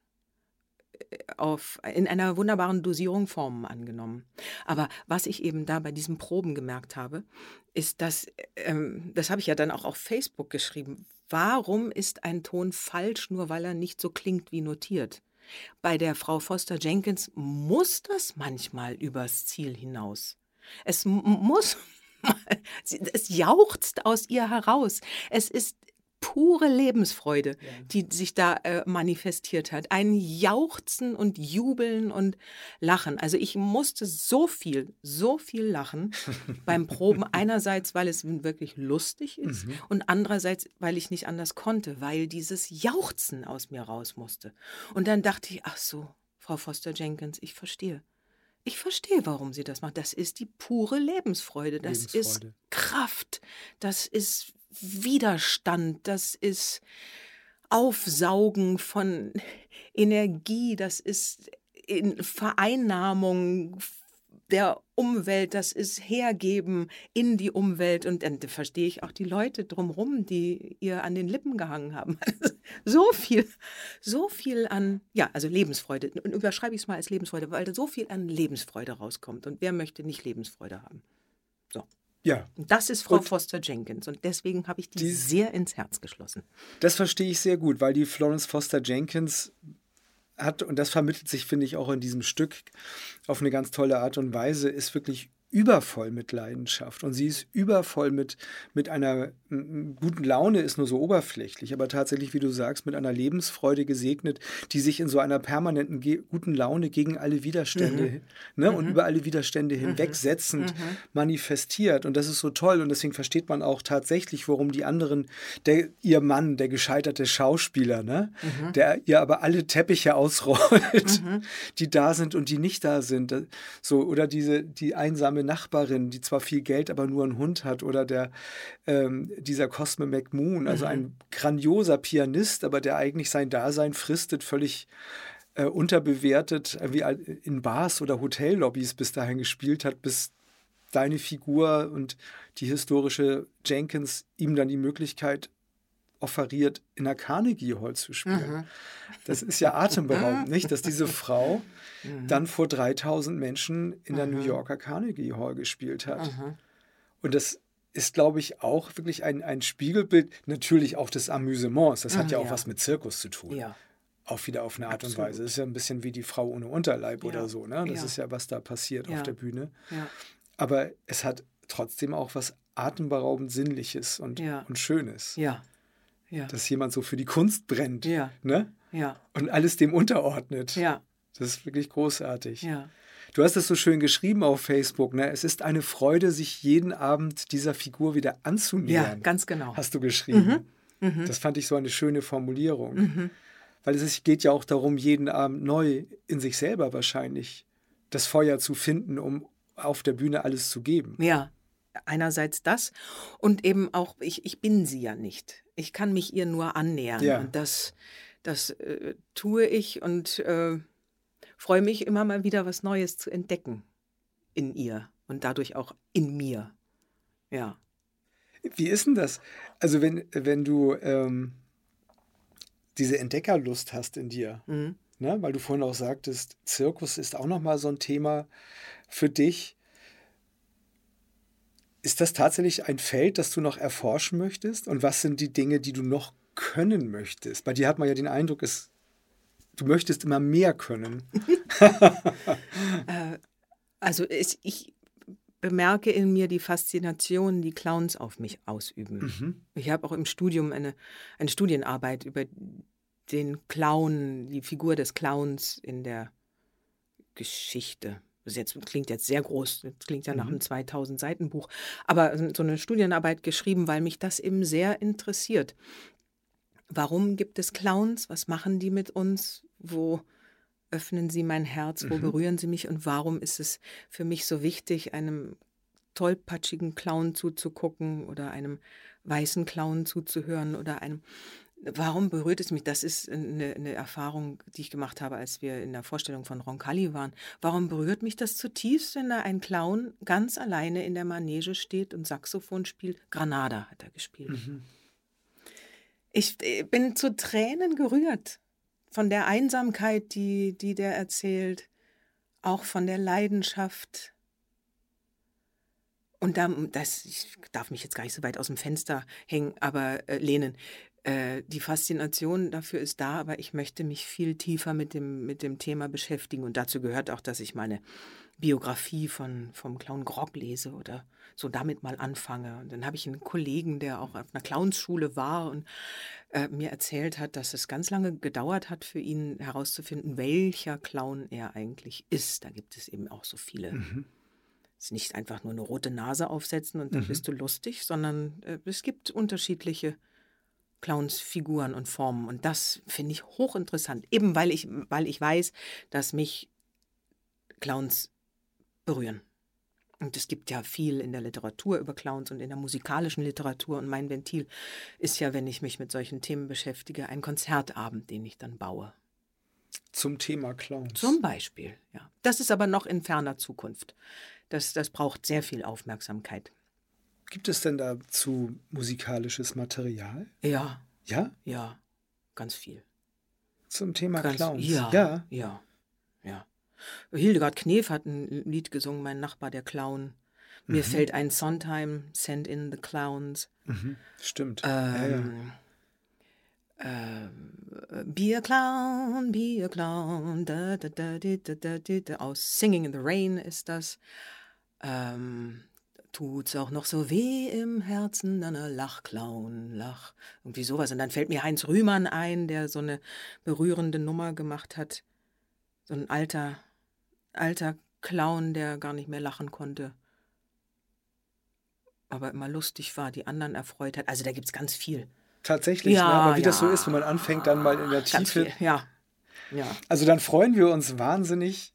äh, auf, in einer wunderbaren Dosierung Formen angenommen. Aber was ich eben da bei diesen Proben gemerkt habe, ist, dass, ähm, das habe ich ja dann auch auf Facebook geschrieben, warum ist ein Ton falsch, nur weil er nicht so klingt wie notiert? Bei der Frau Foster Jenkins muss das manchmal übers Ziel hinaus. Es muss, es jauchzt aus ihr heraus. Es ist pure Lebensfreude, ja. die sich da äh, manifestiert hat. Ein Jauchzen und Jubeln und Lachen. Also ich musste so viel, so viel lachen beim Proben. Einerseits, weil es wirklich lustig ist mhm. und andererseits, weil ich nicht anders konnte, weil dieses Jauchzen aus mir raus musste. Und dann dachte ich, ach so, Frau Foster Jenkins, ich verstehe. Ich verstehe, warum sie das macht. Das ist die pure Lebensfreude. Das Lebensfreude. ist Kraft. Das ist Widerstand, das ist Aufsaugen von Energie, das ist in Vereinnahmung der Umwelt, das ist Hergeben in die Umwelt. Und dann verstehe ich auch die Leute drumherum, die ihr an den Lippen gehangen haben. so viel, so viel an, ja, also Lebensfreude. Und überschreibe ich es mal als Lebensfreude, weil da so viel an Lebensfreude rauskommt. Und wer möchte nicht Lebensfreude haben? So. Ja. Das ist Frau und Foster Jenkins und deswegen habe ich die, die sehr ins Herz geschlossen. Das verstehe ich sehr gut, weil die Florence Foster Jenkins hat, und das vermittelt sich, finde ich, auch in diesem Stück auf eine ganz tolle Art und Weise, ist wirklich übervoll mit Leidenschaft und sie ist übervoll mit, mit einer guten Laune, ist nur so oberflächlich, aber tatsächlich, wie du sagst, mit einer Lebensfreude gesegnet, die sich in so einer permanenten guten Laune gegen alle Widerstände mhm. ne, mhm. und über alle Widerstände mhm. hinwegsetzend mhm. manifestiert. Und das ist so toll und deswegen versteht man auch tatsächlich, warum die anderen, der, ihr Mann, der gescheiterte Schauspieler, ne, mhm. der ihr aber alle Teppiche ausrollt, mhm. die da sind und die nicht da sind. So, oder diese, die einsame arme Nachbarin, die zwar viel Geld, aber nur einen Hund hat, oder der, ähm, dieser Cosme McMoon, also mhm. ein grandioser Pianist, aber der eigentlich sein Dasein fristet, völlig äh, unterbewertet, wie in Bars oder Hotellobbys bis dahin gespielt hat, bis deine Figur und die historische Jenkins ihm dann die Möglichkeit offeriert, in der Carnegie Hall zu spielen. Mhm. Das ist ja atemberaubend, nicht? Dass diese Frau mhm. dann vor 3000 Menschen in der New Yorker Carnegie Hall gespielt hat. Und das ist, glaube ich, auch wirklich ein, ein Spiegelbild, natürlich auch des Amüsements. Das hat ja auch ja. was mit Zirkus zu tun. Ja. Auch wieder auf eine Art Absolut. und Weise. Das ist ja ein bisschen wie die Frau ohne Unterleib ja. oder so. Ne? Das ist ja, was da passiert auf der Bühne. Aber es hat trotzdem auch was atemberaubend Sinnliches und, und Schönes. Ja. Ja. Dass jemand so für die Kunst brennt. Ja. Ne? Ja. Und alles dem unterordnet. Ja. Das ist wirklich großartig. Ja. Du hast es so schön geschrieben auf Facebook. Ne? Es ist eine Freude, sich jeden Abend dieser Figur wieder anzunähern. Ja, ganz genau. Hast du geschrieben. Mhm. Mhm. Das fand ich so eine schöne Formulierung. Mhm. Weil es geht ja auch darum, jeden Abend neu in sich selber wahrscheinlich das Feuer zu finden, um auf der Bühne alles zu geben. Ja, einerseits das und eben auch, ich, ich bin sie ja nicht. Ich kann mich ihr nur annähern. Ja. Und das, das äh, tue ich und äh, freue mich immer mal wieder was Neues zu entdecken in ihr und dadurch auch in mir. Ja. Wie ist denn das? Also wenn, wenn du ähm, diese Entdeckerlust hast in dir, mhm. ne? weil du vorhin auch sagtest, Zirkus ist auch nochmal so ein Thema für dich. Ist das tatsächlich ein Feld, das du noch erforschen möchtest? Und was sind die Dinge, die du noch können möchtest? Bei dir hat man ja den Eindruck, es, du möchtest immer mehr können. äh, also es, ich bemerke in mir die Faszination, die Clowns auf mich ausüben. Mhm. Ich habe auch im Studium eine, eine Studienarbeit über den Clown, die Figur des Clowns in der Geschichte. Das jetzt, klingt jetzt sehr groß, das klingt ja nach Mhm. einem 2000 Seiten Buch, aber so eine Studienarbeit geschrieben, weil mich das eben sehr interessiert. Warum gibt es Clowns? Was machen die mit uns? Wo öffnen sie mein Herz? Wo Mhm. berühren sie mich? Und warum ist es für mich so wichtig, einem tollpatschigen Clown zuzugucken oder einem weißen Clown zuzuhören oder einem. Warum berührt es mich? Das ist eine, eine Erfahrung, die ich gemacht habe, als wir in der Vorstellung von Roncalli waren. Warum berührt mich das zutiefst, wenn da ein Clown ganz alleine in der Manege steht und Saxophon spielt? Granada hat er gespielt. Mhm. Ich äh, bin zu Tränen gerührt von der Einsamkeit, die, die der erzählt, auch von der Leidenschaft. Und da, das, ich darf mich jetzt gar nicht so weit aus dem Fenster hängen, aber äh, lehnen. Äh, die Faszination dafür ist da, aber ich möchte mich viel tiefer mit dem, mit dem Thema beschäftigen. Und dazu gehört auch, dass ich meine Biografie von, vom Clown Grog lese oder so damit mal anfange. Und dann habe ich einen Kollegen, der auch auf einer Clownsschule war und äh, mir erzählt hat, dass es ganz lange gedauert hat für ihn herauszufinden, welcher Clown er eigentlich ist. Da gibt es eben auch so viele. Mhm. Es ist nicht einfach nur eine rote Nase aufsetzen und dann Mhm. bist du lustig, sondern äh, es gibt unterschiedliche Clownsfiguren und Formen. Und das finde ich hochinteressant, eben weil ich, weil ich weiß, dass mich Clowns berühren. Und es gibt ja viel in der Literatur über Clowns und in der musikalischen Literatur. Und mein Ventil ist ja, wenn ich mich mit solchen Themen beschäftige, ein Konzertabend, den ich dann baue. Zum Thema Clowns. Zum Beispiel, ja. Das ist aber noch in ferner Zukunft. Das, das braucht sehr viel Aufmerksamkeit. Gibt es denn dazu musikalisches Material? Ja, Ja? ja, ganz viel. Zum Thema Ganz, Clowns? Ja, ja. ja, ja. Hildegard Knef hat ein Lied gesungen, mein Nachbar, der Clown. Mir Mhm. fällt ein Sondheim, Send in the Clowns. Mhm. Stimmt. ja, ja. Ähm, ähm, be a clown, be a clown, da, da, da, di, da, da, di, da. aus Singing in the Rain ist das. Ähm, tut's auch noch so weh im Herzen, dann lach, Clown, lach. Irgendwie sowas. Und dann fällt mir Heinz Rühmann ein, der so eine berührende Nummer gemacht hat. So ein alter, alter Clown, der gar nicht mehr lachen konnte. Aber immer lustig war, die anderen erfreut hat. Also da gibt's ganz viel. Tatsächlich, Ja, ne? aber wie das so ja. ist, wenn man anfängt, dann mal in der Ganz Tiefe. viel, ja. Ja. Also dann freuen wir uns wahnsinnig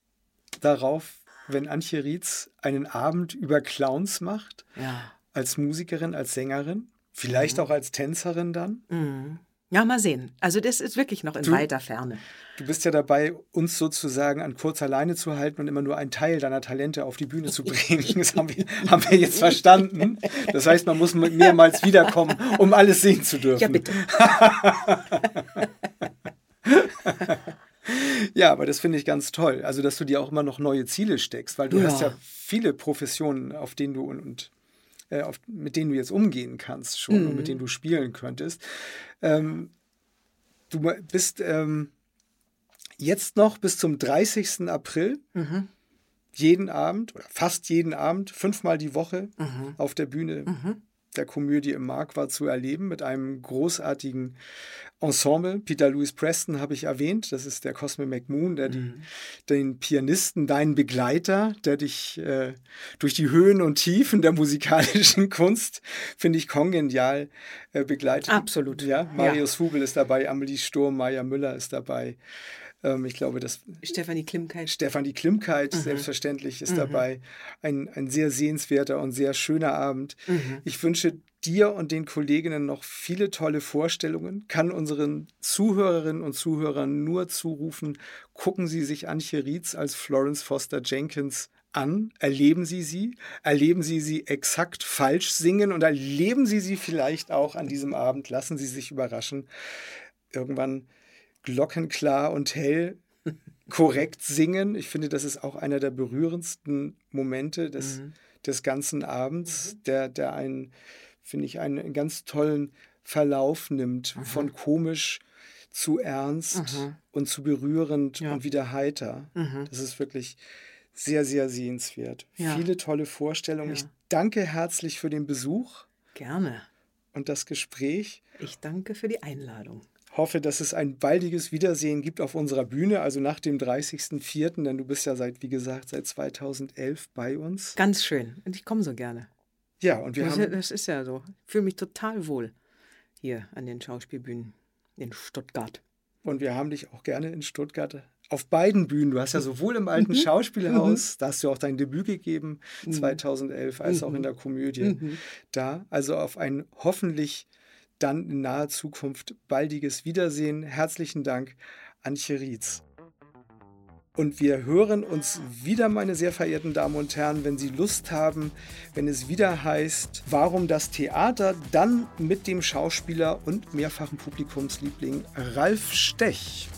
darauf, wenn Antje Rietz einen Abend über Clowns macht, Ja. als Musikerin, als Sängerin, vielleicht Mhm. auch als Tänzerin dann. Mhm. Ja, mal sehen. Also das ist wirklich noch in Du- weiter Ferne. Du bist ja dabei, uns sozusagen an kurzer Leine zu halten und immer nur einen Teil deiner Talente auf die Bühne zu bringen. Das haben wir, haben wir jetzt verstanden. Das heißt, man muss mehrmals wiederkommen, um alles sehen zu dürfen. Ja, bitte. Ja, aber das finde ich ganz toll. Also, dass du dir auch immer noch neue Ziele steckst, weil du Ja. hast ja viele Professionen, auf denen du und, und äh, auf, mit denen du jetzt umgehen kannst schon und Mhm. mit denen du spielen könntest. Ähm, du bist ähm, jetzt noch bis zum 30. April Mhm. jeden Abend oder fast jeden Abend, fünfmal die Woche Mhm. auf der Bühne Mhm. der Komödie im Mark war zu erleben mit einem großartigen Ensemble. Peter Louis Preston habe ich erwähnt. Das ist der Cosme McMoon, der die, Mhm. den Pianisten, deinen Begleiter, der dich äh, durch die Höhen und Tiefen der musikalischen Kunst, finde ich, kongenial äh, begleitet. Absolut. Ja, Marius Hubel ist dabei, Amelie Sturm, Maya Müller ist dabei. Ähm, ich glaube, das Stefanie Klimkeit. Stefanie Klimkeit, Mhm. selbstverständlich, ist Mhm. dabei. Ein, ein sehr sehenswerter und sehr schöner Abend. Mhm. Ich wünsche dir und den Kolleginnen noch viele tolle Vorstellungen, kann unseren Zuhörerinnen und Zuhörern nur zurufen, gucken Sie sich Antje Rietz als Florence Foster Jenkins an, erleben Sie sie, erleben Sie sie exakt falsch singen? Und erleben Sie sie vielleicht auch an diesem Abend, lassen Sie sich überraschen, irgendwann glockenklar und hell korrekt singen. Ich finde, das ist auch einer der berührendsten Momente des, Mhm. des ganzen Abends, der, der einen, finde ich, einen ganz tollen Verlauf nimmt, Mhm. von komisch zu ernst Mhm. und zu berührend Ja. und wieder heiter. Mhm. Das ist wirklich sehr, sehr sehenswert. Ja. Viele tolle Vorstellungen. Ja. Ich danke herzlich für den Besuch Gerne. und das Gespräch. Ich danke für die Einladung. Hoffe, dass es ein baldiges Wiedersehen gibt auf unserer Bühne, also nach dem 30.04., denn du bist ja seit, wie gesagt, seit 2011 bei uns. Ganz schön. Und ich komme so gerne. Ja, und wir Das, haben das ist ja so. Ich fühle mich total wohl hier an den Schauspielbühnen in Stuttgart. Und wir haben dich auch gerne in Stuttgart auf beiden Bühnen. Du hast ja sowohl im Mhm. alten Schauspielhaus, da hast du auch dein Debüt gegeben, 2011, als auch in der Komödie Mhm. da. Also auf ein hoffentlich dann in naher Zukunft baldiges Wiedersehen. Herzlichen Dank, Antje Rietz. Und wir hören uns wieder, meine sehr verehrten Damen und Herren, wenn Sie Lust haben, wenn es wieder heißt, warum das Theater, dann mit dem Schauspieler und mehrfachen Publikumsliebling Ralf Stech.